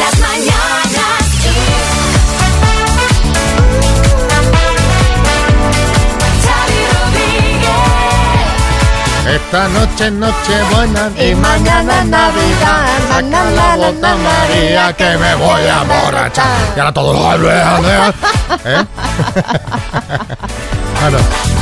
Las mañanas Kiss. Esta noche es noche buena Y mañana Navidad. Saca la bota María que me voy a emborrachar. Y ahora todo ¿Eh? Bueno,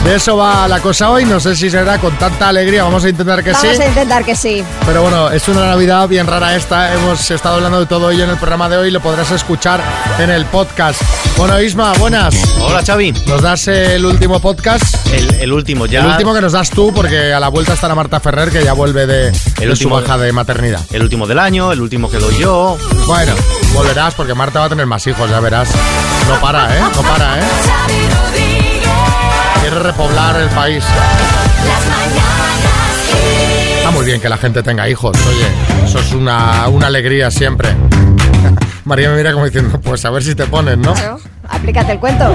de eso va la cosa hoy. No sé si será con tanta alegría. Vamos a intentar que Vamos sí. a intentar que sí. Pero bueno, es una Navidad bien rara esta. Hemos estado hablando de todo ello en el programa de hoy. Lo podrás escuchar en el podcast. Bueno, Isma, buenas. Hola Xavi, ¿Nos das el último podcast? el, el último ya. El último que nos das tú, porque a la vuelta estará Marta Ferrer, que ya vuelve de, de último- su baja de maternidad. El último del año, el último que doy yo. Bueno, volverás, porque Marta va a tener más hijos, ya verás. No para, ¿eh? No para, ¿eh? Repoblar el país. Está muy bien que la gente tenga hijos, oye. Eso es una, una alegría siempre. María me mira como diciendo, pues a ver si te ponen, ¿no? Aplícate el cuento.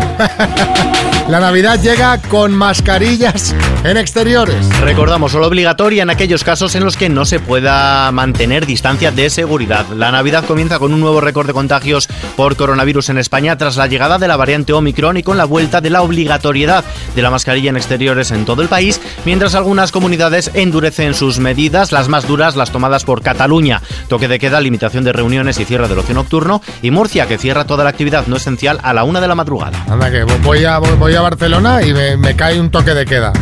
La Navidad llega con mascarillas en exteriores. Recordamos, solo obligatoria en aquellos casos en los que no se pueda mantener distancia de seguridad. La Navidad comienza con un nuevo récord de contagios por coronavirus en España tras la llegada de la variante Omicron y con la vuelta de la obligatoriedad de la mascarilla en exteriores en todo el país, mientras algunas comunidades endurecen sus medidas, las más duras las tomadas por Cataluña, toque de queda, limitación de reuniones y cierre del ocio nocturno, y Murcia, que cierra toda la actividad no esencial a la una de la madrugada. Anda, que voy a, voy a Barcelona y me, me cae un toque de queda.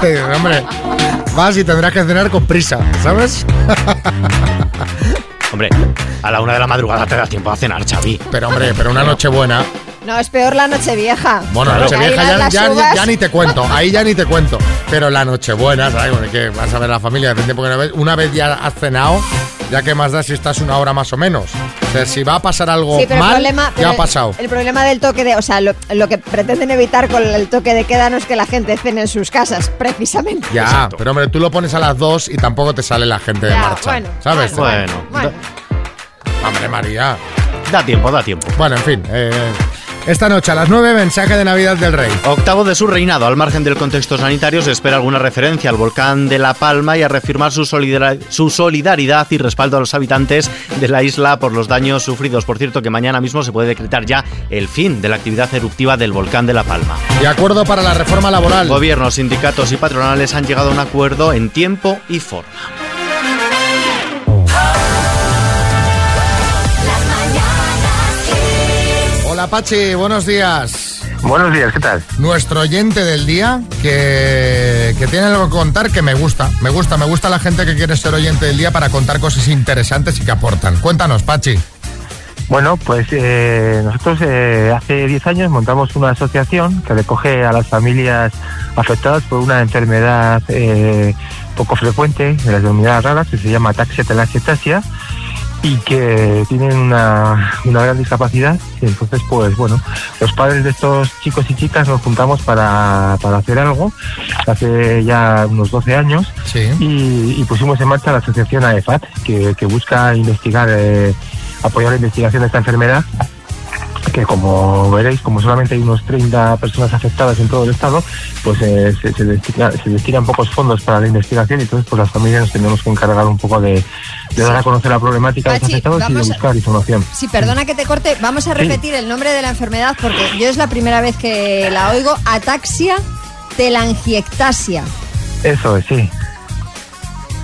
Que, hombre, vas y tendrás que cenar con prisa, ¿sabes? Hombre, a la una de la madrugada te da tiempo a cenar, Xavi. Pero hombre, pero una noche buena. No, es peor la noche vieja. Bueno, Claro. noche vieja Ahí ya, ya- uvas. ya ni te cuento, ahí ya ni te cuento. Pero la noche buena, ¿sabes? Bueno, que vas a ver a la familia, hace tiempo que no ves. Una vez ya has cenado, ya que más da si estás una hora más o menos. O sea, si va a pasar algo Sí, pero mal, el problema, ya pero ha pasado. El, el problema del toque de, o sea, lo, lo que pretenden evitar con el toque de queda no es que la gente cene en sus casas, precisamente. Ya, Exacto. pero hombre, tú lo pones a las dos y tampoco te sale la gente de Ya, marcha. bueno, ¿Sabes? Bueno, Bueno. Hombre, María. da tiempo, da tiempo. Bueno, en fin. eh, esta noche a las 9, mensaje de Navidad del Rey. Octavo de su reinado, al margen del contexto sanitario, se espera alguna referencia al volcán de La Palma y a reafirmar su, solidar- su solidaridad y respaldo a los habitantes de la isla por los daños sufridos. Por cierto, que mañana mismo se puede decretar ya el fin de la actividad eruptiva del volcán de La Palma. De acuerdo para la reforma laboral. Gobiernos, sindicatos y patronales han llegado a un acuerdo en tiempo y forma. Hola, Pachi, buenos días. Buenos días, ¿qué tal? Nuestro oyente del día que, que tiene algo que contar que me gusta. Me gusta, me gusta la gente que quiere ser oyente del día para contar cosas interesantes y que aportan. Cuéntanos, Pachi. Bueno, pues eh, nosotros eh, hace 10 años montamos una asociación que recoge a las familias afectadas por una enfermedad eh, poco frecuente de las denominadas raras que se llama ataxia telangiectasia y que tienen una, una gran discapacidad y entonces pues bueno los padres de estos chicos y chicas nos juntamos para, para hacer algo hace ya unos 12 años Sí. y, y pusimos en marcha la asociación AEFAT, que, que busca investigar, eh, apoyar la investigación de esta enfermedad, que como veréis, como solamente hay unos 30 personas afectadas en todo el estado, pues eh, se, se destina- se destinan pocos fondos para la investigación y entonces pues las familias nos tenemos que encargar un poco de, de dar a conocer la problemática de los Pachi, afectados y de vamos a- buscar información. Sí, perdona que te corte. Vamos a repetir el nombre de la enfermedad porque yo es la primera vez que la oigo. Ataxia telangiectasia. Eso es, sí.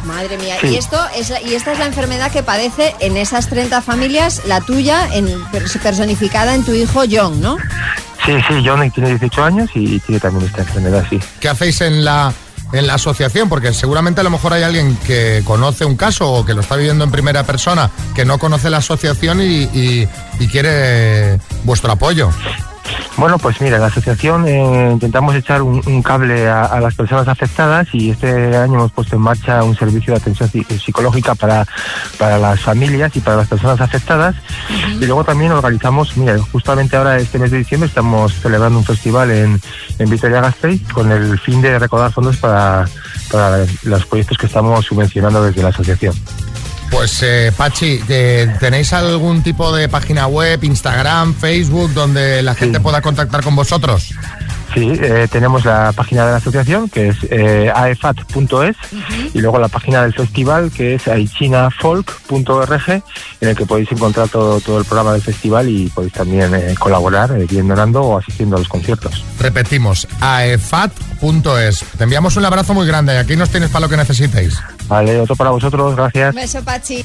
Madre mía. Sí. Y esto es y esta es la enfermedad que padece en esas 30 familias, la tuya, en, pers- personificada en tu hijo John, ¿no? Sí, sí, John tiene 18 años y tiene también esta enfermedad, sí. ¿Qué hacéis en la, en la asociación? Porque seguramente a lo mejor hay alguien que conoce un caso o que lo está viviendo en primera persona, que no conoce la asociación y, y- y quiere vuestro apoyo. Bueno, pues mira, la asociación eh, intentamos echar un, cable a, las personas afectadas y este año hemos puesto en marcha un servicio de atención psi- psicológica para, para las familias y para las personas afectadas. Y luego también organizamos, mira, justamente ahora este mes de diciembre estamos celebrando un festival en, en Vitoria-Gasteiz con el fin de recaudar fondos para, para los proyectos que estamos subvencionando desde la asociación. Pues eh, Pachi, eh, ¿tenéis algún tipo de página web, Instagram, Facebook, donde la gente pueda contactar con vosotros? Sí, eh, tenemos la página de la asociación que es eh, aefat.es y luego la página del festival que es aichinafolk.org en el que podéis encontrar todo, todo el programa del festival y podéis también eh, colaborar eh, bien donando o asistiendo a los conciertos. Repetimos, aefat.es. Te enviamos un abrazo muy grande y aquí nos tienes para lo que necesitéis. Vale, otro para vosotros, gracias. Un beso, Pachi.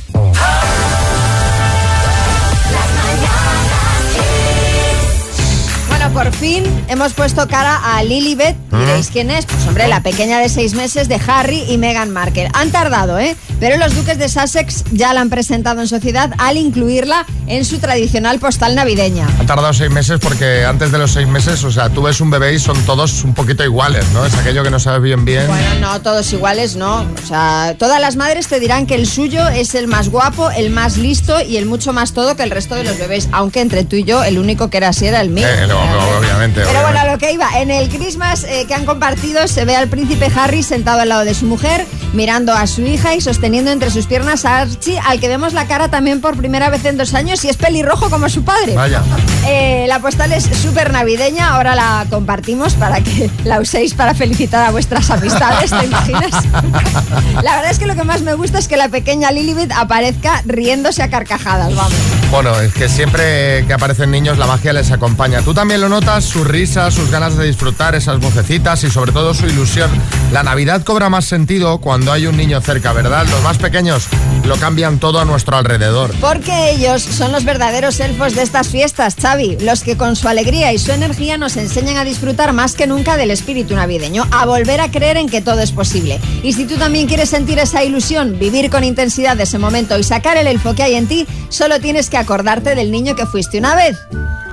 Por fin hemos puesto cara a Lilibet. Diréis quién es. Pues hombre, la pequeña de seis meses de Harry y Meghan Markle. Han tardado, ¿eh? Pero los duques de Sussex ya la han presentado en sociedad al incluirla en su tradicional postal navideña. Han tardado seis meses porque antes de los seis meses, o sea, tú ves un bebé y son todos un poquito iguales, ¿no? Es aquello que no sabes bien bien. Bueno, no, todos iguales, no. O sea, todas las madres te dirán que el suyo es el más guapo, el más listo y el mucho más todo que el resto de los bebés. Aunque entre tú y yo, el único que era así era el mío. Eh, no, no, obviamente, Pero bueno, obviamente. a lo que iba, en el Christmas eh, que han compartido se ve al príncipe Harry sentado al lado de su mujer, mirando a su hija y sosteniendo entre sus piernas a Archie, al que vemos la cara también por primera vez en dos años y es pelirrojo como su padre. Vaya. Eh, la postal es súper navideña, ahora la compartimos para que la uséis para felicitar a vuestras amistades, ¿te imaginas? la verdad es que lo que más me gusta es que la pequeña Lilibet aparezca riéndose a carcajadas, vamos. Bueno, es que siempre que aparecen niños la magia les acompaña. Tú también lo notas, su risa, sus ganas de disfrutar, esas vocecitas y sobre todo su ilusión. La Navidad cobra más sentido cuando hay un niño cerca, ¿verdad? Los más pequeños lo cambian todo a nuestro alrededor. Porque ellos son los verdaderos elfos de estas fiestas, Xavi, los que con su alegría y su energía nos enseñan a disfrutar más que nunca del espíritu navideño, a volver a creer en que todo es posible. Y si tú también quieres sentir esa ilusión, vivir con intensidad ese momento y sacar el elfo que hay en ti, solo tienes que acordarte del niño que fuiste una vez.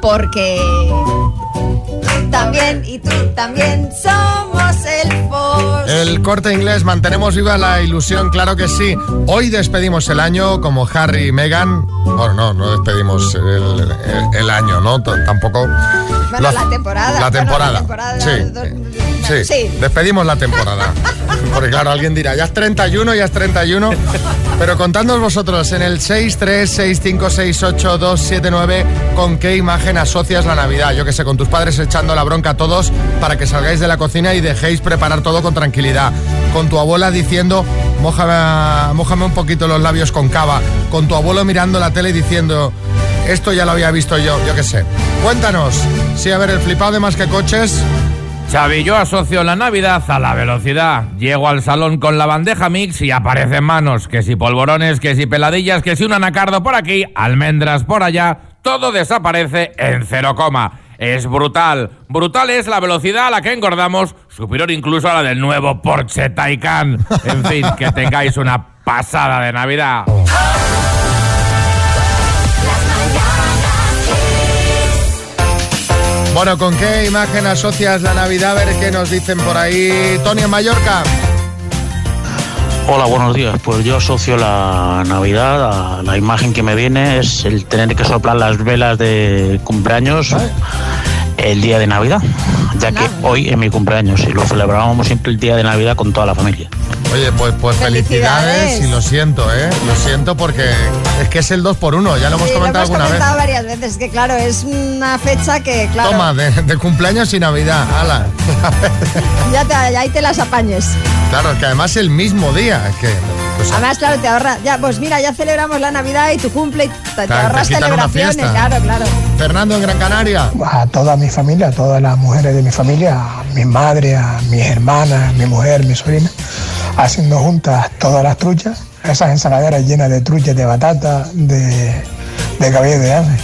Porque también y tú también somos elfos. El corte inglés, mantenemos viva la ilusión, claro que sí. Hoy despedimos el año como Harry y Meghan. Bueno, no, no despedimos el, el- el año, ¿no? T- Tampoco. Bueno, la temporada. La Bueno, temporada. la temporada, sí, dos- sí. sí. Despedimos la temporada. Porque claro, alguien dirá, ya es 31, ya es 31. Pero contadnos vosotros en el 636568279 con qué imagen asocias la Navidad. Yo que sé, con tus padres echando la bronca a todos para que salgáis de la cocina y dejéis preparar todo con tranquilidad. Con tu abuela diciendo, mójame, mójame un poquito los labios con cava. Con tu abuelo mirando la tele y diciendo, esto ya lo había visto yo, yo qué sé. Cuéntanos. Sí, a ver, el flipado de más que coches. Xavi, yo asocio la Navidad a la velocidad. Llego al salón con la bandeja mix y aparecen manos, que si polvorones, que si peladillas, que si un anacardo por aquí, almendras por allá, todo desaparece en cero coma. Es brutal. Brutal es la velocidad a la que engordamos, superior incluso a la del nuevo Porsche Taycan. En fin, que tengáis una pasada de Navidad. Bueno, ¿con qué imagen asocias la Navidad? A ver qué nos dicen por ahí. Tony en Mallorca. Hola, buenos días. Pues yo asocio la Navidad a la imagen que me viene es el tener que soplar las velas de cumpleaños el día de Navidad, ya que hoy es mi cumpleaños y lo celebrábamos siempre el día de Navidad con toda la familia. Oye, pues, pues felicidades. Felicidades. y lo siento, ¿eh? Lo siento porque es que es el 2 por 1 ya lo hemos Sí, lo comentado hemos alguna comentado vez. varias veces, que claro, es una fecha que, claro, Toma, de, de cumpleaños y Navidad. Hala. ya te, ahí te las apañes. claro, que además el mismo día. Es que, pues, Además, claro, te ahorra. Ya, pues mira, ya celebramos la Navidad y tu cumple y te, te te ahorras celebraciones, claro, claro. Fernando en Gran Canaria. a toda mi familia, a todas las mujeres de mi familia, a mi madre, a mis hermanas, a mi mujer, mi sobrina, haciendo juntas todas las truchas, esas ensaladeras llenas de truchas de batata, de, de cabello de ave.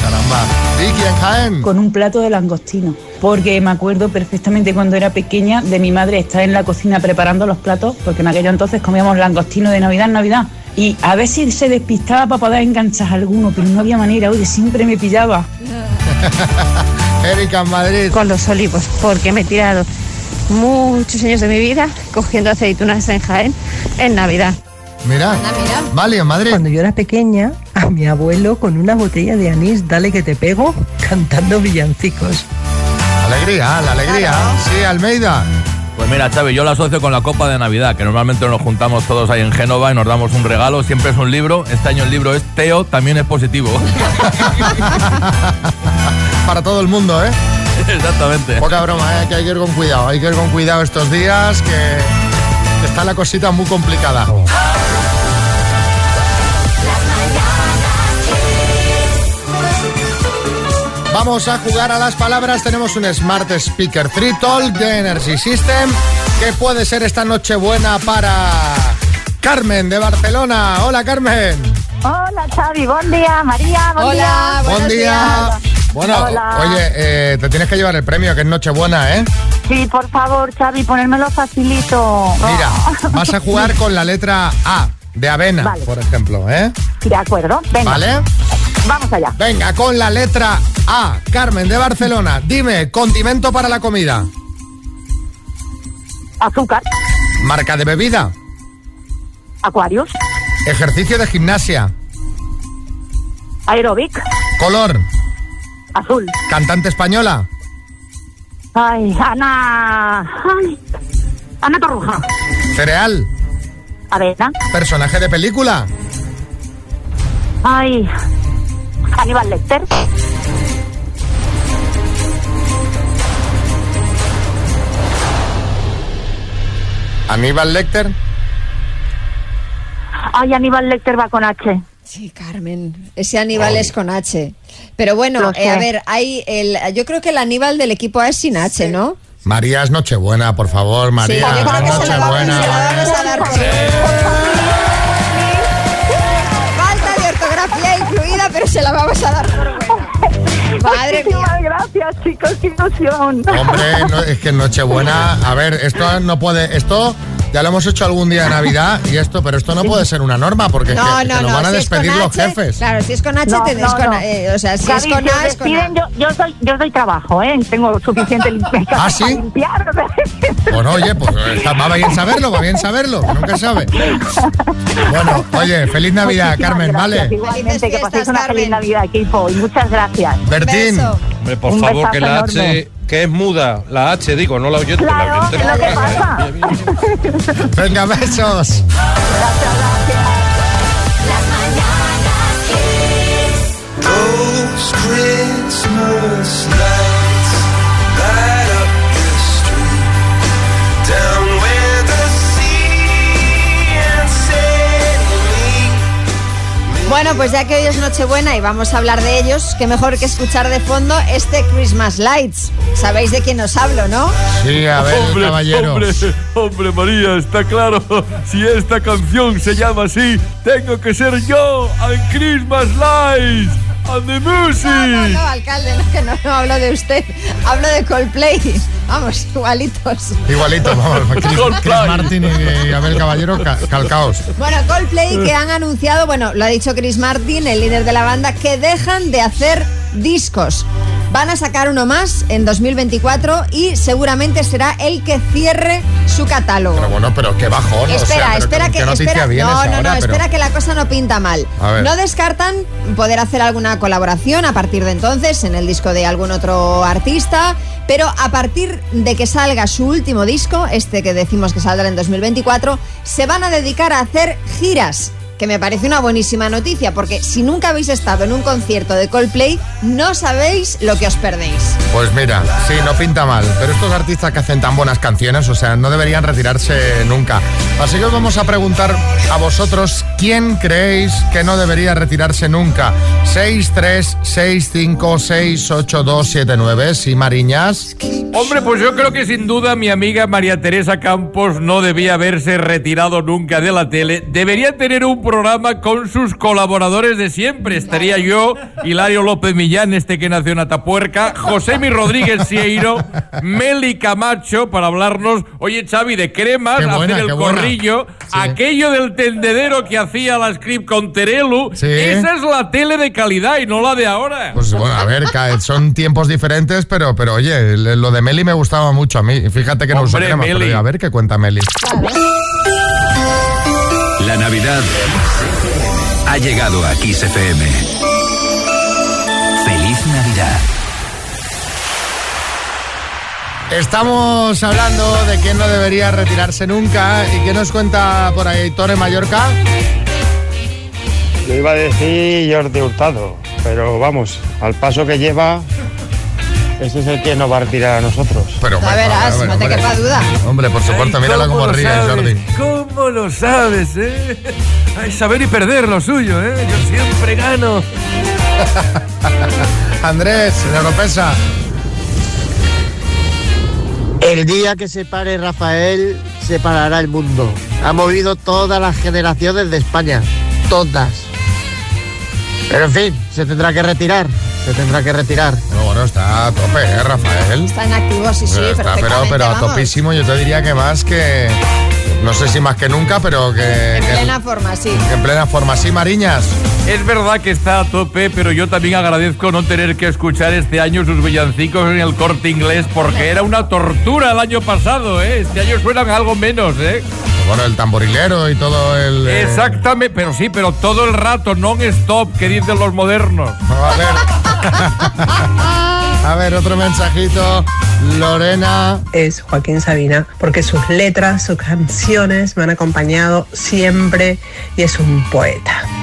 Caramba. Vicky en Jaén. con un plato de langostino, porque me acuerdo perfectamente cuando era pequeña de mi madre estar en la cocina preparando los platos, porque en aquello entonces comíamos langostino de Navidad en Navidad. Y a ver si se despistaba para poder enganchar alguno, pero no había manera, oye, siempre me pillaba. Erika en Madrid. con los olivos, porque me he tirado muchos años de mi vida cogiendo aceitunas en Jaén en Navidad. Mira. Vale, en Madrid. Cuando yo era pequeña, a mi abuelo con una botella de anís, dale que te pego, cantando villancicos. Alegría, la alegría. Claro. Sí, Almeida. Pues mira, Xavi, yo lo asocio con la Copa de Navidad, que normalmente nos juntamos todos ahí en Génova y nos damos un regalo, siempre es un libro. Este año el libro es Teo, también es positivo. Para todo el mundo, ¿eh? Exactamente. Poca broma, ¿eh? que hay que ir con cuidado. Hay que ir con cuidado estos días, que, está la cosita muy complicada. Vamos a jugar a las palabras. Tenemos un Smart Speaker 3 Talk de Energy System que puede ser esta noche buena para Carmen de Barcelona. Hola Carmen. Hola Xavi, buen día, María, buen Hola, día. Buen día. Bueno, Hola. oye, eh, te tienes que llevar el premio, que es Nochebuena, ¿eh? Sí, por favor, Xavi, ponérmelo facilito. Mira, vas a jugar con la letra A, de avena, Vale. por ejemplo, ¿eh? De acuerdo, venga. ¿Vale? Vamos allá. Venga, con la letra A, Carmen de Barcelona. Dime, condimento para la comida. Azúcar, Marca de bebida. Aquarius, Ejercicio de gimnasia. Aerobic, Color. Azul. Cantante española. Ay, Ana. Ay, Ana Torruja, Cereal. avena. Personaje de película. Ay, Aníbal Lecter, Aníbal Lecter. ay, Aníbal Lecter va con H. Sí, Carmen. Ese Aníbal es con H. Pero bueno, eh, a ver, hay el, yo creo que el Aníbal del equipo A es sin H, ¿no? María es Nochebuena, por favor, María. sí, yo creo que se la, vamos, Nochebuena. se la vamos a dar por Falta de ortografía incluida, pero se la vamos a dar por buena. Madre mía. Muchísimas gracias, chicos, qué ilusión. Hombre, no, es que en Nochebuena, a ver, esto no puede, esto ya lo hemos hecho algún día de Navidad y esto, pero esto no puede ser una norma porque No, que, no, que nos no. van a si despedir los H, jefes. Claro, si es con H, No, te- es no, con, no. eh, o sea, si es con si os A, es con A. despiden, yo, yo, soy, yo soy trabajo, ¿eh? Tengo suficiente limpieza ¿Ah, sí? para limpiar. Bueno, oye, pues está- va bien saberlo, va bien saberlo, nunca sabe. Bueno, oye, feliz Navidad, Muchísimas Carmen, gracias, ¿vale? Igualmente, que paséis una feliz. Navidad, equipo, y muchas gracias. Bertín, Beso. Hombre, por Un favor, que la enorme. H, que es muda, la H, digo, no la oyente. Claro, la oyente es lo que pasa. venga, besos. Las mañanas Bueno, pues ya que hoy es Nochebuena y vamos a hablar de ellos, qué mejor que escuchar de fondo este Christmas Lights. Sabéis de quién os hablo, ¿no? Sí, a ver, caballero. hombre, hombre, María, está claro. Si esta canción se llama así, tengo que ser yo, and Christmas Lights, and the music. No, no, no, alcalde, no, que no, no hablo de usted. Hablo de Coldplay. Vamos, igualitos. Igualito, vamos, Chris, Chris Martin y Abel Caballero ca- calcaos. Bueno, Coldplay que han anunciado, bueno, lo ha dicho Chris Martin, el líder de la banda, que dejan de hacer discos. Van a sacar uno más en 2024 y seguramente será el que cierre su catálogo. Pero bueno, pero qué bajón. o Espera, sea, espera ¿qué- que espera, no, no, ahora? no, Pero- espera que la cosa no pinta mal. No descartan poder hacer alguna colaboración a partir de entonces en el disco de algún otro artista, pero a partir de que salga su último disco, este que decimos que saldrá en 2024, se van a dedicar a hacer giras. Que me parece una buenísima noticia, porque si nunca habéis estado en un concierto de Coldplay, no sabéis lo que os perdéis. Pues mira, sí, no pinta mal. Pero estos artistas que hacen tan buenas canciones, o sea, no deberían retirarse nunca. Así que os vamos a preguntar a vosotros quién creéis que no debería retirarse nunca. 636568279, sí, Mariñas. Hombre, pues yo creo que sin duda mi amiga María Teresa Campos no debía haberse retirado nunca de la tele. Debería tener un programa con sus colaboradores de siempre. Estaría yo, Hilario López Millán, este que nació en Atapuerca, José Mi Rodríguez Sieiro, Meli Camacho, para hablarnos, oye Xavi, de cremas, buena, hacer el corrillo, aquello del tendedero que hacía la script con Terelu. Sí. Esa es la tele de calidad y no la de ahora. Pues bueno, a ver, son tiempos diferentes, pero, pero oye, lo de Meli me gustaba mucho a mí. Fíjate que no uso Hombre, crema, pero Meli. a ver qué cuenta Meli. La Navidad ha llegado a Kiss FM. Feliz Navidad. Estamos hablando de quién no debería retirarse nunca y qué nos cuenta por ahí Torre Mallorca. Yo iba a decir Jordi Hurtado, pero vamos, al paso que lleva, ese es el que nos va a retirar a nosotros. Pero, Ya verás, hombre, no te hombre. quepa duda. Hombre, por supuesto, mírala ¿Cómo cómo ríe, sabes? Jordi. ¿Cómo lo sabes, eh? Ay, saber y perder lo suyo, eh. Yo siempre gano. Andrés, en Europesa. El día que se pare Rafael, se parará el mundo. Ha movido todas las generaciones de España. Todas. Pero en fin, se tendrá que retirar. Se tendrá que retirar. No, bueno, está a tope, ¿eh, Rafael? Está en activo, sí, sí, está, pero, pero a topísimo, yo te diría que más que. No sé si más que nunca, pero que. En que- plena forma, sí. en plena forma. Sí, Mariñas. Es verdad que está a tope, pero yo también agradezco no tener que escuchar este año sus villancicos en el corte inglés porque era una tortura el año pasado, ¿eh? Este año suenan algo menos, ¿eh? Bueno, el tamborilero y todo el. eh, Exactamente, pero sí, pero todo el rato, non-stop, que dicen los modernos. A ver. A ver, otro mensajito. Lorena. es Joaquín Sabina, porque sus letras, sus canciones me han acompañado siempre y es un poeta.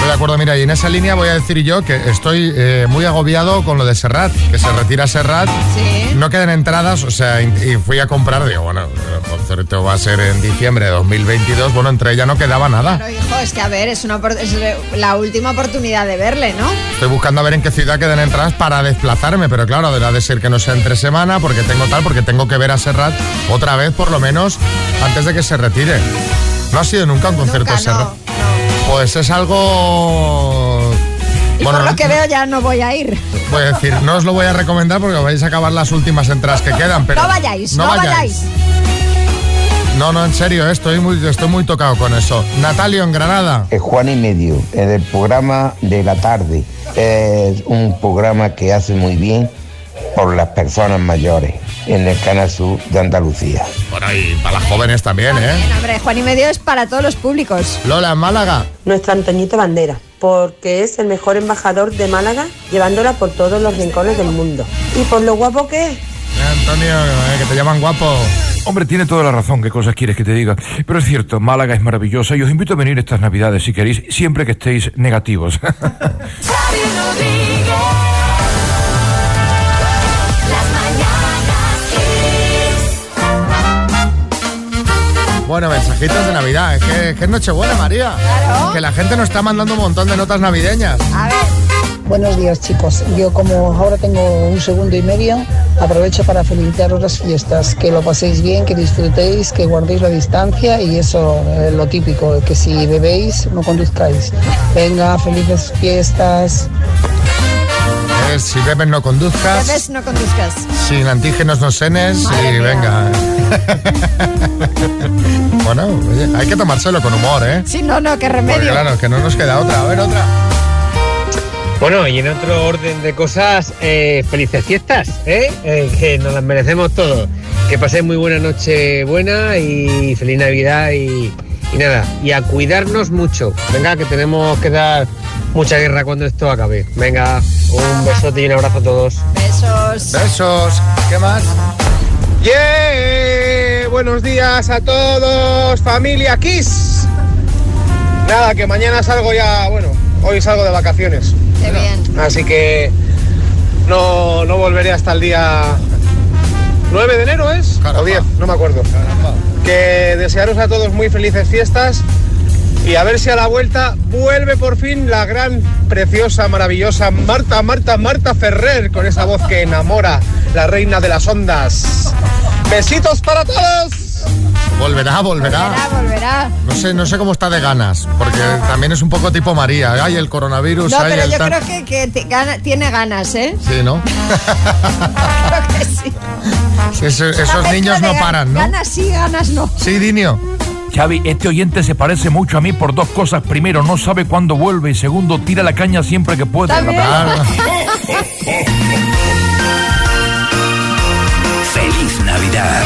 Estoy de acuerdo, mira, y en esa línea voy a decir yo que estoy eh, muy agobiado con lo de Serrat, que se retira Serrat. Sí. No quedan entradas, o sea, y fui a comprar, digo, bueno, el concierto va a ser en diciembre de 2022, bueno, entre ella no quedaba nada. Pero hijo, es que a ver, es, una, es la última oportunidad de verle, ¿no? Estoy buscando a ver en qué ciudad quedan entradas para desplazarme, pero claro, deberá de ser que no sea entre semana, porque tengo tal, porque tengo que ver a Serrat otra vez, por lo menos, antes de que se retire. No ha sido nunca un concierto de Serrat. Pues es algo... Y Bueno, por lo que veo ya no voy a ir. Voy a decir, no os lo voy a recomendar porque vais a acabar las últimas entradas que quedan, pero... no vayáis, no, vayáis. No, no, en serio, eh, estoy muy, estoy muy tocado con eso. Natalio, en Granada. Es Juan y Medio, en el programa de la tarde. Es un programa que hace muy bien por las personas mayores en el Canal Sur de Andalucía. Bueno, y para las jóvenes también, ¿eh? Bien, hombre, Juan y Medio es para todos los públicos. Lola, en Málaga. Nuestro Antoñito Bandera, porque es el mejor embajador de Málaga, llevándola por todos los rincones del mundo. Y por lo guapo que es. Eh, Antonio, eh, que te llaman guapo. Hombre, tiene toda la razón, qué cosas quieres que te diga. Pero es cierto, Málaga es maravillosa y os invito a venir estas navidades si queréis, siempre que estéis negativos. Bueno, mensajitos de Navidad. Es que, que es Nochebuena, María. Que la gente nos está mandando un montón de notas navideñas. Buenos días chicos, yo como ahora tengo un segundo y medio, aprovecho para felicitaros las fiestas, que lo paséis bien, que disfrutéis, que guardéis la distancia y eso, eh, lo típico, que si bebéis no conduzcáis. Venga, felices fiestas. Si bebes, no conduzcas. Bebes, no conduzcas. Sin antígenos, no senes. Madre y mía. venga. bueno, oye, hay que tomárselo con humor, ¿eh? Sí, no, no, qué Porque remedio. claro, que no nos queda otra. A ver, otra. Bueno, y en otro orden de cosas, eh, felices fiestas, ¿eh? Eh, que nos las merecemos todos. Que paséis muy buena noche buena y feliz Navidad y, y nada, y a cuidarnos mucho. Venga, que tenemos que dar mucha guerra cuando esto acabe. Venga, un besote y un abrazo a todos. Besos. Besos. ¿Qué más? ¡Yeah! Buenos días a todos, familia Kiss. Nada, que mañana salgo ya, bueno, hoy salgo de vacaciones. Qué bien. Así que no, no volveré hasta el día 9 de enero, ¿es? O 10, no me acuerdo. Que desearos a todos muy felices fiestas y a ver si a la vuelta vuelve por fin la gran, preciosa, maravillosa Marta, Marta, Marta Ferrer con esa voz que enamora, la reina de las ondas. Besitos para todos. Volverá, volverá. Volverá, volverá. No sé, no sé cómo está de ganas, porque también es un poco tipo María. Ay, el coronavirus, No, ay, pero el yo creo que, que te gana- tiene ganas, ¿eh? Sí, ¿no? Creo que sí. Esos niños no paran, ¿no? Ganas sí, ganas no. Sí, Dinio. Xavi, este oyente se parece mucho a mí por dos cosas. Primero, no sabe cuándo vuelve y segundo, tira la caña siempre que puede. Feliz Navidad.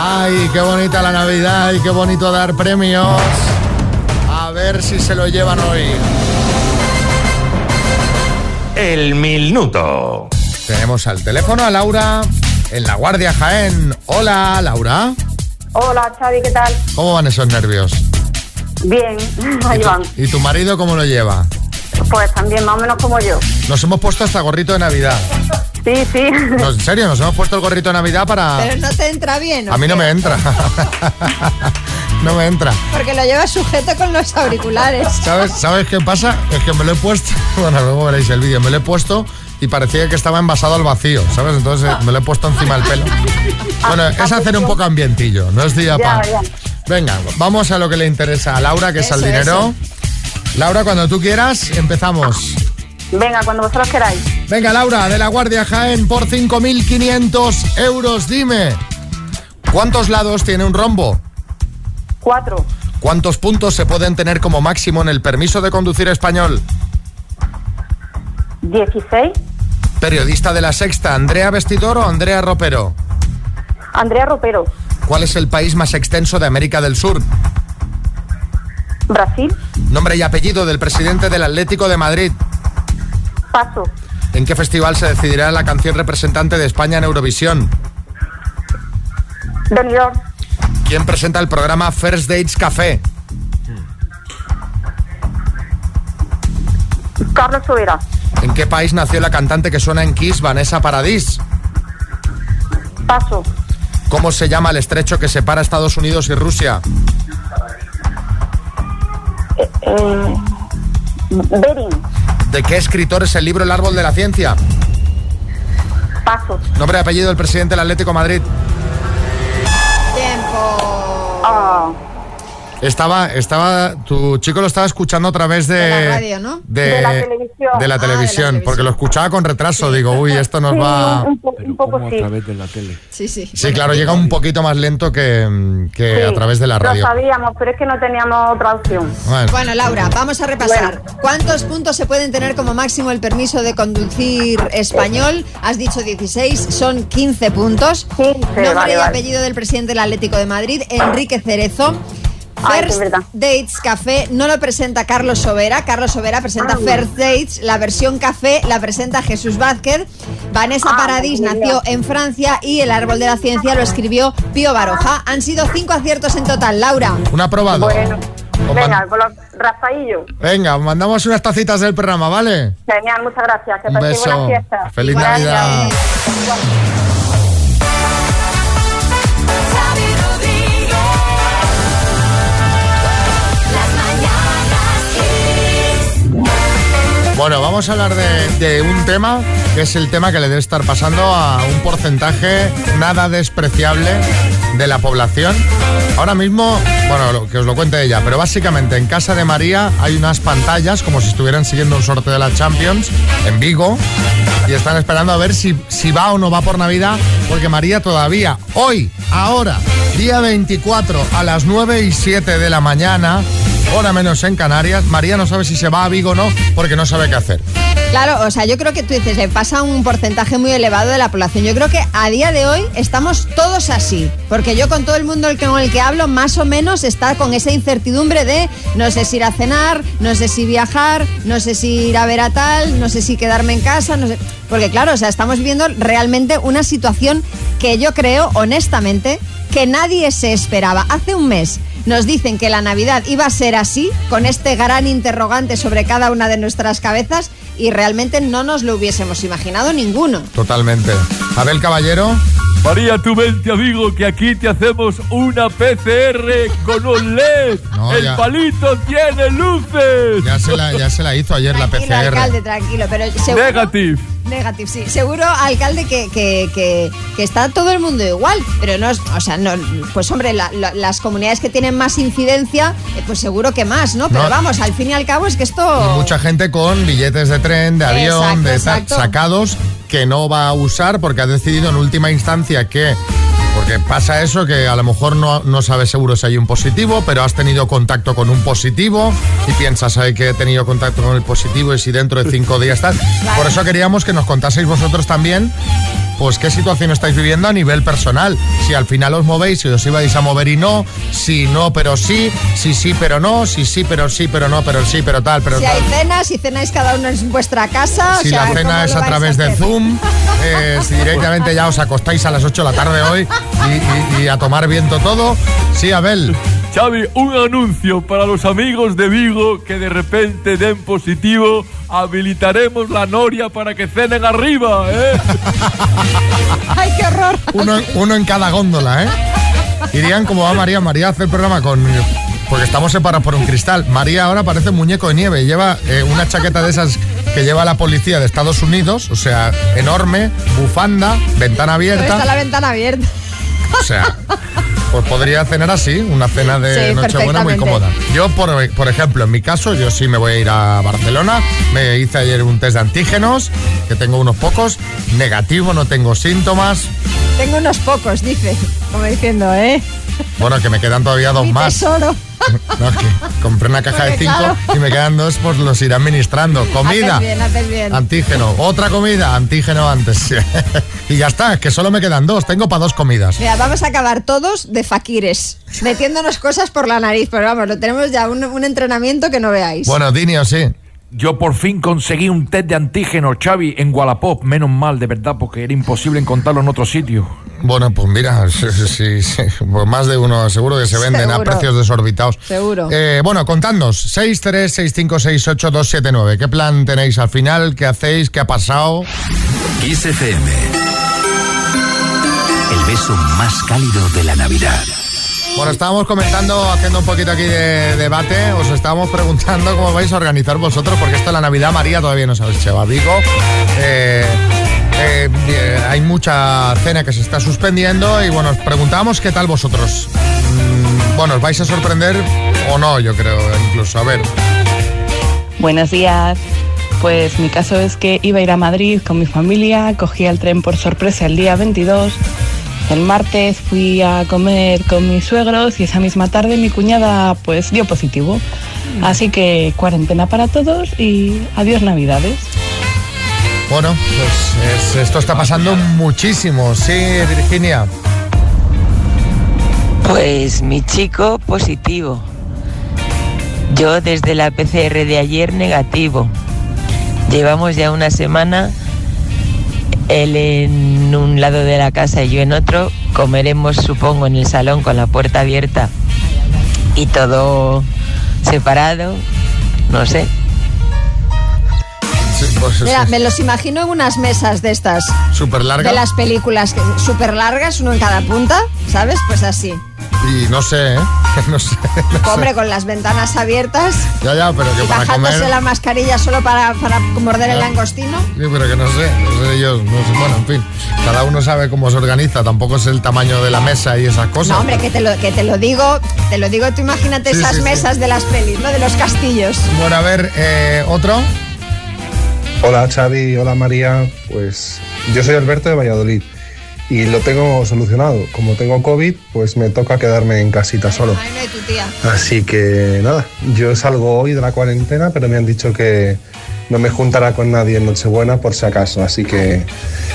Ay, qué bonita la Navidad y qué bonito dar premios. A ver si se lo llevan hoy. El minuto. Tenemos al teléfono a Laura en La Guardia Jaén. Hola, Laura. Hola, Xavi, ¿qué tal? ¿Cómo van esos nervios? Bien, ahí van. ¿Y tu marido cómo lo lleva? Pues también más o menos como yo. Nos hemos puesto hasta gorrito de Navidad. Sí, sí. No, en serio, nos hemos puesto el gorrito de Navidad para... Pero no te entra bien. ¿o A mí no me entra. no me entra. Porque lo llevas sujeto con los auriculares. ¿Sabes, ¿Sabes qué pasa? Es que me lo he puesto, bueno, luego veréis el vídeo, me lo he puesto y parecía que estaba envasado al vacío, ¿sabes? Entonces eh, me lo he puesto encima del pelo. Bueno, es hacer un poco ambientillo, no es día para... Venga, vamos a lo que le interesa a Laura, que es al Eso, dinero. Laura, cuando tú quieras, empezamos. Venga, cuando vosotros queráis. Venga, Laura, de la Guardia Jaén por 5.500 euros, dime. ¿Cuántos lados tiene un rombo? Cuatro. ¿Cuántos puntos se pueden tener como máximo en el permiso de conducir español? 16. Periodista de la Sexta, ¿Andrea Vestidor o Andrea Ropero? Andrea Ropero. ¿Cuál es el país más extenso de América del Sur? Brasil. Nombre y apellido del presidente del Atlético de Madrid. Paso. ¿En qué festival se decidirá la canción representante de España en Eurovisión? Benidorm. ¿Quién presenta el programa First Dates Café? Carlos Sobera. ¿En qué país nació la cantante que suena en Kiss, Vanessa Paradis? Paso. ¿Cómo se llama el estrecho que separa Estados Unidos y Rusia? Eh, Bering. ¿De qué escritor es el libro El árbol de la ciencia? Paso. Nombre y apellido del presidente del Atlético de Madrid. Tiempo. Ah. Estaba, estaba, tu chico lo estaba escuchando a través de... De la radio, ¿no? De, De la televisión. de la Ah, de la televisión, porque lo escuchaba con retraso. Digo, uy, esto nos Sí, va... un, po- un poco sí. de la tele. Sí, sí. Sí, claro, llega un poquito más lento que, que Sí, a través de la radio. Lo sabíamos, pero es que no teníamos otra opción. Bueno. Bueno, Laura, vamos a repasar. ¿Cuántos puntos se pueden tener como máximo el permiso de conducir español? Has dicho 16, son 15 puntos. Nombre vale, y vale. apellido del presidente del Atlético de Madrid, Enrique Cerezo. Ay, First. Dates Café no lo presenta Carlos Sobera. Carlos Sobera presenta Ah. First Dates. La versión café la presenta Jesús Vázquez. Vanessa Ah, Paradis nació en Francia y El Árbol de la Ciencia lo escribió Pío Baroja. Han sido cinco aciertos en total, Laura. Un aprobado. Bueno. Venga, con los Rafaillo. Venga, mandamos unas tacitas del programa, ¿vale? Genial, muchas gracias. Que Un beso. buenas fiestas. Feliz Buenas Navidad. Bueno, vamos a hablar de, un tema que es el tema que le debe estar pasando a un porcentaje nada despreciable de la población. Ahora mismo, bueno, que os lo cuente ella, pero básicamente en casa de María hay unas pantallas como si estuvieran siguiendo un sorteo de la Champions en Vigo y están esperando a ver si, si va o no va por Navidad, porque María todavía, hoy, ahora, día 24 a las 9 y 7 de la mañana, hora menos en Canarias, María no sabe si se va a Vigo o no, porque no sabe qué hacer. Claro, o sea, yo creo que tú dices, le pasa a un porcentaje muy elevado de la población. Yo creo que a día de hoy estamos todos así, porque yo con todo el mundo con el que hablo, más o menos está con esa incertidumbre de no sé si ir a cenar, no sé si viajar, no sé si ir a ver a tal, no sé si quedarme en casa, no sé. Porque claro, o sea, estamos viviendo realmente una situación que yo creo, honestamente, que nadie se esperaba. Hace un mes nos dicen que la Navidad iba a ser así, con este gran interrogante sobre cada una de nuestras cabezas, y realmente no nos lo hubiésemos imaginado ninguno. Totalmente. Abel Caballero. María, tú vente, amigo, que aquí te hacemos una PCR con un LED. No, El ya. palito tiene luces. Ya se la, ya se la hizo ayer la Tranquilo, alcalde, PCR. tranquilo, pero seguro... Negative. Negativo, sí. Seguro, alcalde, que, que, que, que está todo el mundo igual. Pero no, es- o sea, no, pues hombre, la- la- las comunidades que tienen más incidencia, eh, pues seguro que más, ¿no? Pero No. vamos, al fin y al cabo es que esto... mucha gente con billetes de tren, de avión, Exacto, de exacto. sacados que no va a usar porque ha decidido en última instancia que. Porque pasa eso, que a lo mejor no, no sabes seguro si hay un positivo, pero has tenido contacto con un positivo y piensas, ¿sabes que he tenido contacto con el positivo y si dentro de cinco días tal? Por eso queríamos que nos contaseis vosotros también pues qué situación estáis viviendo a nivel personal. Si al final os movéis, si os ibais a mover y no, si no pero sí, si sí pero no, si sí pero sí pero no, pero sí pero tal, pero Si tal. hay cenas, si cenáis cada uno en vuestra casa. o Si sea, la ¿cómo cena es a través de? Zoom, eh, si directamente ya os acostáis a las 8 de la tarde hoy y, y- y a tomar viento todo. Sí, Abel. Xavi, un anuncio para los amigos de Vigo que de repente den positivo. Habilitaremos la noria para que cenen arriba, ¿eh? ¡Ay, qué horror! Uno, uno en cada góndola, ¿eh? Irían como va María. María hace el programa con. Porque estamos separados por un cristal. María ahora parece un muñeco de nieve. Lleva eh, una chaqueta de esas que lleva la policía de Estados Unidos, o sea, enorme, bufanda, ventana Pero está abierta. la ventana abierta. O sea, pues podría cenar así, una cena de Sí, Nochebuena muy cómoda. Yo, por, por ejemplo, en mi caso, yo sí me voy a ir a Barcelona. Me hice ayer un test de antígenos, que tengo unos pocos. Negativo, no tengo síntomas. Tengo unos pocos, dice. Como diciendo, ¿eh? Bueno, que me quedan todavía dos Mi más. tesoro. No, que compré una caja de cinco claro. y me quedan dos, pues los iré administrando. Comida, Haces bien, haces bien. antígeno. Otra comida, antígeno antes. y ya está, es que solo me quedan dos. Tengo para dos comidas. Mira, vamos a acabar todos de faquires, metiéndonos cosas por la nariz, pero vamos, lo tenemos ya un, un entrenamiento que no veáis. Bueno, Dinio, sí. Yo por fin conseguí un test de antígeno, Xavi, en Wallapop. Menos mal, de verdad, porque era imposible encontrarlo en otro sitio. Bueno, pues mira, sí, sí, sí, sí. Pues más de uno seguro que se venden a precios desorbitados. Seguro. Eh, bueno, contadnos, 636568279. ¿Qué plan tenéis al final? ¿Qué hacéis? ¿Qué ha pasado? Kiss FM. El beso más cálido de la Navidad. Bueno, estábamos comentando, haciendo un poquito aquí de debate, os estábamos preguntando cómo vais a organizar vosotros, porque esto la Navidad María todavía no sabes, Cheva Vigo. Eh, eh, eh, hay mucha cena que se está suspendiendo y bueno, os preguntábamos qué tal vosotros. Mm, bueno, os vais a sorprender o no, yo creo, incluso. A ver, Buenos días. Pues mi caso es que iba a ir a Madrid con mi familia, cogí el tren por sorpresa el día 22. El martes fui a comer con mis suegros y esa misma tarde mi cuñada pues dio positivo. Así que cuarentena para todos y adiós navidades. bueno, pues es- esto está pasando muchísimo. Sí, Virginia. Pues mi chico positivo. Yo desde la PCR de ayer negativo. Llevamos ya una semana, él en un lado de la casa y yo en otro. Comeremos, supongo, en el salón con la puerta abierta y todo separado. No sé. Sí, pues, Mira, sí, me los imagino en unas mesas de estas, súper larga. de las películas que- súper largas, uno en cada punta, ¿sabes? Pues así. Y no sé, ¿eh? No sé. no sé. Con las ventanas abiertas Ya, ya, pero que y para bajándose comer... la mascarilla solo para, para morder el langostino. Sí, pero que no sé, no sé yo, no sé, bueno, en fin, cada uno sabe cómo se organiza, tampoco es el tamaño de la mesa y esas cosas. No, hombre, que te lo, que te lo digo, te lo digo, tú imagínate Sí, esas sí, sí. mesas de las pelis, ¿no? De los castillos. Bueno, a ver, eh, otro. Hola Xavi, hola María. Pues yo soy Alberto de Valladolid y lo tengo solucionado. Como tengo COVID, pues me toca quedarme en casita solo. Así que nada, yo salgo hoy de la cuarentena, pero me han dicho que no me juntará con nadie en Nochebuena por si acaso. Así que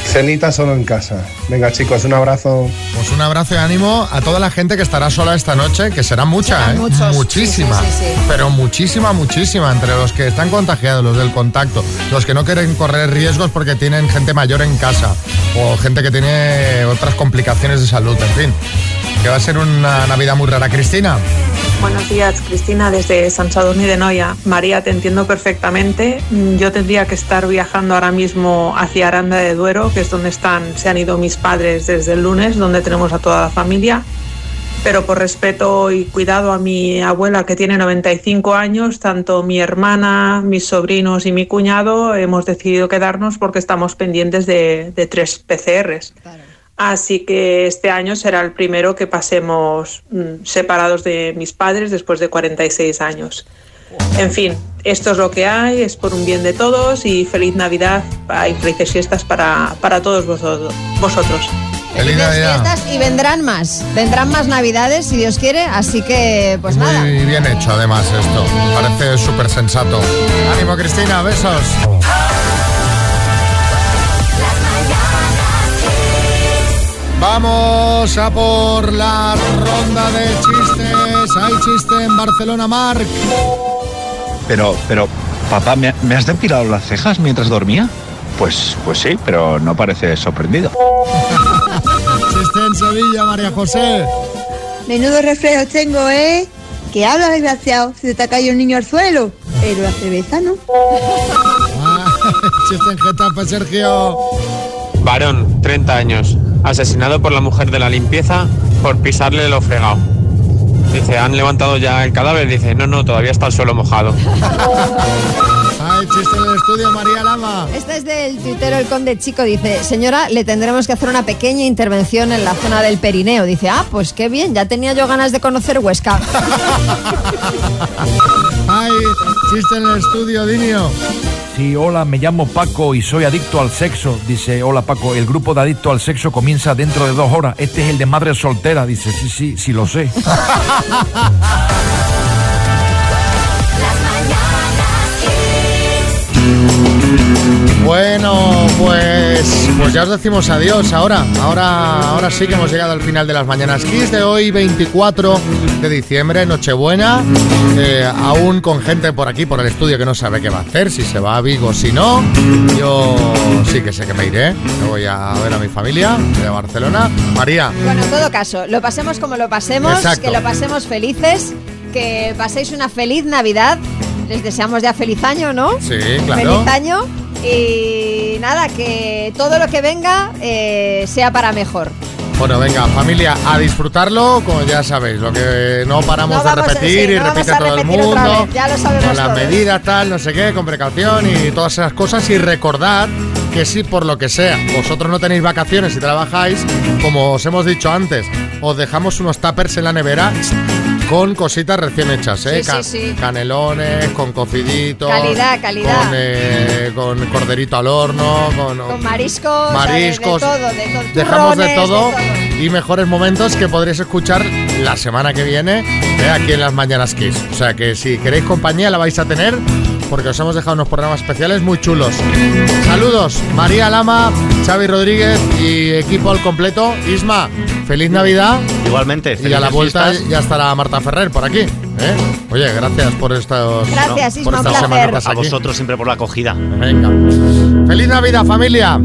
cenita solo en casa. Venga chicos, un abrazo. Pues un abrazo y ánimo a toda la gente que estará sola esta noche, que será mucha, ¿eh? muchos. muchísima, Sí, sí, sí, sí. pero muchísima, muchísima, entre los que están contagiados, los del contacto, los que no quieren correr riesgos porque tienen gente mayor en casa o gente que tiene otras complicaciones de salud, en fin, que va a ser una Navidad muy rara. Cristina. Buenos días, Cristina, desde San Sadurní de Noia. María, te entiendo perfectamente. Mm, Yo tendría que estar viajando ahora mismo hacia Aranda de Duero, que es donde están, se han ido mis padres desde el lunes, donde tenemos a toda la familia. Pero por respeto y cuidado a mi abuela, que tiene 95 años, tanto mi hermana, mis sobrinos y mi cuñado hemos decidido quedarnos porque estamos pendientes de, de tres PCRs. Así que este año será el primero que pasemos mm, separados de mis padres después de 46 años. En fin, esto es lo que hay, es por un bien de todos y feliz Navidad y felices fiestas para, para todos vosotros. Felices fiestas y vendrán más. Vendrán más navidades, si Dios quiere, así que, pues Muy nada. bien hecho, además, esto. Parece súper sensato. Ánimo, Cristina, besos. Vamos a por la ronda de chistes. Hay chiste en Barcelona, Marc. Pero, pero, papá, ¿me, me has depilado las cejas mientras dormía? Pues, pues sí, pero no pareces sorprendido. Chiste en Sevilla, María José. Menudo reflejo tengo, ¿eh? Que hablas, desgraciado, se te ha caído un niño al suelo. Pero la cerveza no. Chiste en Getafe, Sergio. Varón, 30 años, asesinado por la mujer de la limpieza por pisarle lo fregado. Dice, ¿han levantado ya el cadáver? Dice, no, no, todavía está el suelo mojado. Hay chiste en el estudio, María Lama. Este es del tuitero El Conde Chico. Dice, señora, le tendremos que hacer una pequeña intervención en la zona del perineo. Dice, ah, pues qué bien, ya tenía yo ganas de conocer Huesca. Hay chiste en el estudio, Dinio. Sí, hola, me llamo Paco y soy adicto al sexo. Dice, hola Paco, el grupo de adicto al sexo comienza dentro de dos horas. Este es el de madre soltera. Dice, sí, sí, sí lo sé. Bueno, pues, pues ya os decimos adiós ahora. Ahora, ahora sí que hemos llegado al final de las mañanas Kiss de hoy, 24 de diciembre, Nochebuena. Eh, aún con gente por aquí, por el estudio, que no sabe qué va a hacer, si se va a Vigo, si no. Yo sí que sé que me iré. Me voy a ver a mi familia de Barcelona. María, Bueno, en todo caso, lo pasemos como lo pasemos, Exacto. que lo pasemos felices, que paséis una feliz Navidad. Les deseamos ya feliz año, ¿no? sí, claro. Feliz año. Y nada, que todo lo que venga eh, sea para mejor. Bueno, venga, familia, a disfrutarlo, como ya sabéis, lo que no paramos No de a- repetir sí, y no repite a todo el mundo. vez, ya lo sabemos Con las todos. medidas, tal, no sé qué, con precaución y todas esas cosas. Y recordad que si por lo que sea vosotros no tenéis vacaciones y trabajáis, como os hemos dicho antes, os dejamos unos tuppers en la nevera con cositas recién hechas, ¿eh? Sí, sí, sí. Canelones, con cociditos. Calidad, calidad. Con, eh, con corderito al horno, con, Con mariscos, de- Mariscos. de, todo, de todo. Dejamos de todo y mejores momentos que podréis escuchar la semana que viene eh, aquí en las Mañanas Kiss. O sea que si queréis compañía la vais a tener porque os hemos dejado unos programas especiales muy chulos. Saludos, María Lama, Xavi Rodríguez y equipo al completo. Isma, feliz Navidad. Igualmente. Y a la vuelta fiestas. ya estará Marta Ferrer por aquí. ¿eh? Oye, gracias por estos Gracias, por Isma, un estas placer. semanitas A vosotros siempre por la acogida. Venga. Feliz Navidad, familia.